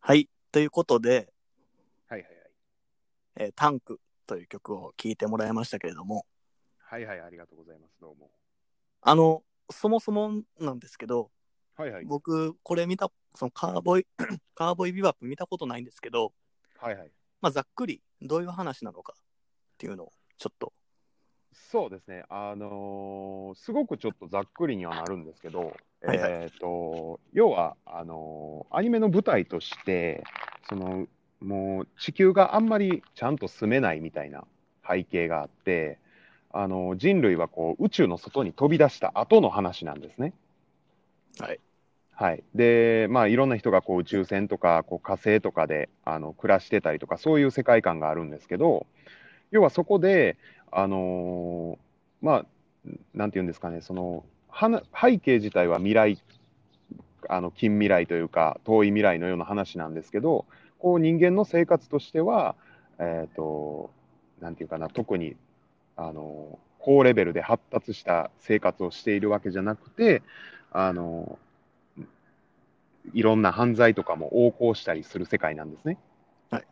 はい。ということで、はいはいはい。えータンクという曲を聴いてもらいましたけれども、はいはい、ありがとうございます。どうも。あの、そもそもなんですけど、はいはい。僕、これ見た、そのカーボーイ、カーボ ーイビバップ見たことないんですけど、はいはい。まあ、ざっくりどういう話なのかっていうのをちょっと。そうですね。あのーすごくちょっとざっくりにはなるんですけど、はいはいえっ、と、要は、あのーアニメの舞台として、その、もう地球があんまりちゃんと住めないみたいな背景があって、あのー人類はこう宇宙の外に飛び出した後の話なんですね。はい。はい。で、まあ、いろんな人がこう宇宙船とかこう火星とかであの暮らしてたりとか、そういう世界観があるんですけど、要はそこで、あのーまあ、なんていうんですかね、その、背景自体は未来、あの近未来というか、遠い未来のような話なんですけど、こう人間の生活としては、えっ、と、なんていうかな、特に、あの高レベルで発達した生活をしているわけじゃなくて、あのいろんな犯罪とかも横行したりする世界なんですね。はい、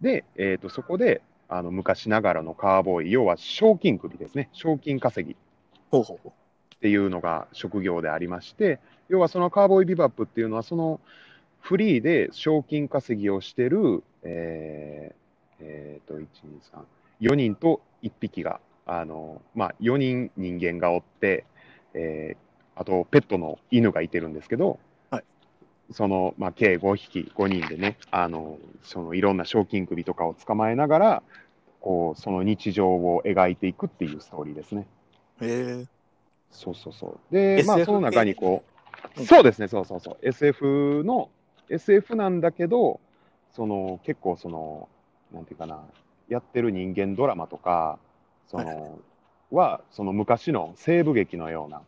で、えーと、そこであの昔ながらのカーボーイ、要は賞金首ですね、賞金稼ぎ。っていうのが職業でありまして、要はそのカーボーイビバップっていうのは、そのフリーで賞金稼ぎをしてる、えーえーと、1、2、3、4人と1匹が、あのまあ、4人人間がおって、えーあとペットの犬がいてるんですけど、はいその、まあ、計5匹、5人でね、あのそのいろんな賞金首とかを捕まえながら、こうその日常を描いていくっていうストーリーですね。う。へえ。そうそうそう。で、まあ、その中にこう、うんそうですね、そうそうそう。SF の、SF なんだけど、その、結構その、なんていうかな、やってる人間ドラマとか、そはいはの、は、その昔の西部劇のような、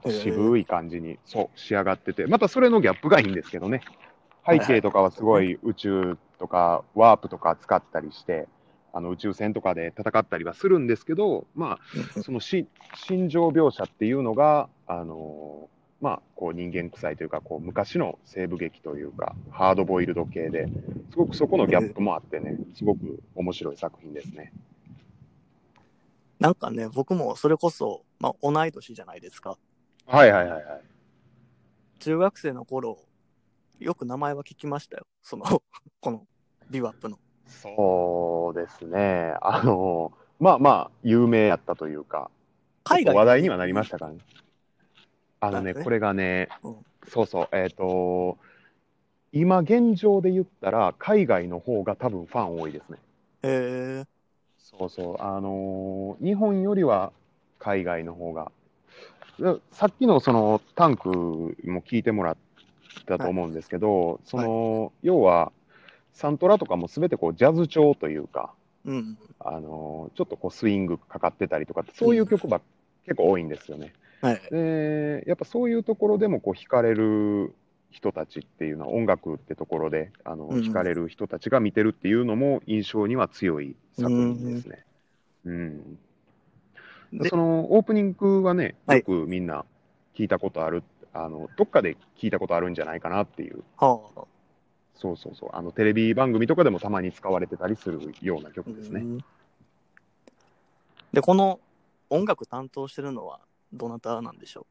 ちょっと渋い感じに、そう、仕上がってて、またそれのギャップがいいんですけどね。背景とかはすごい宇宙とかワープとか使ったりして、あの宇宙船とかで戦ったりはするんですけど、まあ、そのし心情描写っていうのが、あのーまあ、こう人間臭いというかこう昔の西部劇というかハードボイルド系ですごくそこのギャップもあってねすごく面白い作品ですね。なんかね、僕もそれこそ、まあ、同い年じゃないですか。はいはいはいはい。中学生の頃、よく名前は聞きましたよ。その、このビバップの。そうですね。あのーまあまあ有名やったというか海外話題にはなりましたからね。あのね、ねこれがね、うんそうそう、えっ、と、今現状で言ったら、海外の方が多分ファン多いですね。へえ。そうそう、あのー日本よりは海外の方が。でさっきのそのタンクも聞いてもらったと思うんですけど、その、要は、サントラとかもすべてこうジャズ調というか、うん。あのーちょっとこうスイングかかってたりとか、そういう曲ば、結構多いんですよね。はい。で、やっぱそういうところでもこう惹かれる人たちっていうのは、音楽ってところであの、うん惹かれる人たちが見てるっていうのも印象には強い作品ですね。うん。でそのオープニングはね、はい。よくみんな聞いたことある、あの、どっかで聞いたことあるんじゃないかなっていう、はあ。そうそうそう、あの、テレビ番組とかでもたまに使われてたりするような曲ですね。うん。で、この音楽担当してるのはどなたなんでしょ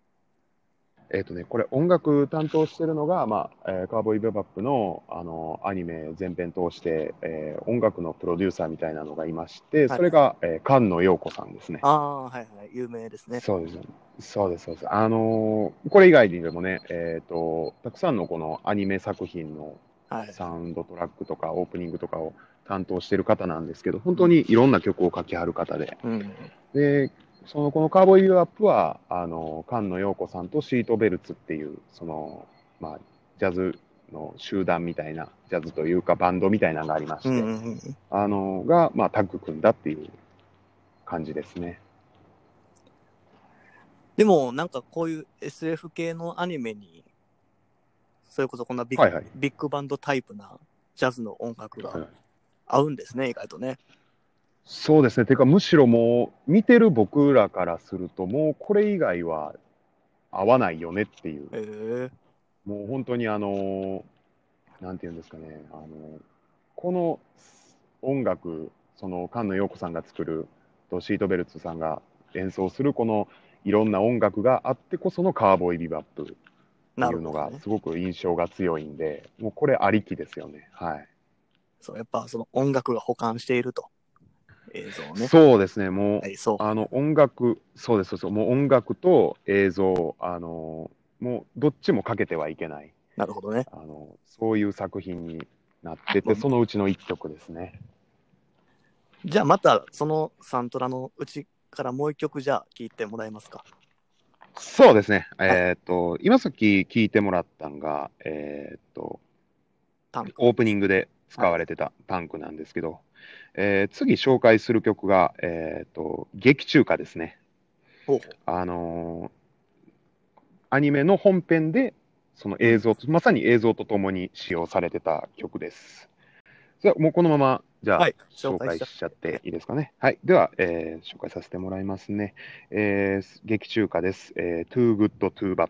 えっ、とね、これ音楽担当してるのが、まあ、えーカーボーイベバップの、あの、アニメ全編通して、えー音楽のプロデューサーみたいなのがいまして、はいそれが、えー菅野陽子さんですねう。。ああ、はいはい。有名ですね。そうです。そうです、そうです。あのーこれ以外にでもね、えっ、と、たくさんのこのアニメ作品のはい。サウンドトラックとかオープニングとかを担当してる方なんですけど、本当にいろんな曲を書きはる方で、うん。で、そのこのカーボーイビューアップは、あの、菅野陽子さんとシートベルツっていう、その、まあ、ジャズの集団みたいな、ジャズというかバンドみたいなのがありまして、うんうんうん。あの、が、まあ、タッグ組んだっていう感じですね。でも、なんかこういう SF 系のアニメに、それこそこんなビッグ,、はいはいビッグバンドタイプなジャズの音楽はいが合うんですね、意外とね。そうですね。てか、むしろもう、見てる僕らからすると、もうこれ以外は、合わないよねっていう、ええもう本当にあの、なんていうんですかね、あの、この音楽、その菅野陽子さんが作る、とシートベルツさんが演奏するこのいろんな音楽があってこそのカーボーイビバップってないうのが。すごく印象が強いんで、もうこれありきですよね。はい。そう、やっぱその音楽が保管していると。映像をね。そうですね、もう、はい、そう。あの音楽、そうです、そうです、もう音楽と映像、あのもうどっちもかけてはいけない、なるほどね。あのそういう作品になってて、そのうちの一曲ですね。じゃあまたそのサントラのうちからもう一曲じゃあ聴いてもらえますか？そうですね、えっ、と、今さっき聞いてもらったんが、えっ、と。オープニングで使われてたタンクなんですけど、えー次紹介する曲が、えっ、と、劇中歌ですね。あのーアニメの本編で、その映像と、まさに映像とともに使用されてた曲です。じゃあ、もうこのまま、じゃあ、はい紹紹介しちゃ介しちゃっていいですかね。はい。では、えー紹介させてもらいますね。えー劇中歌です。えー Too Good, Too Bad。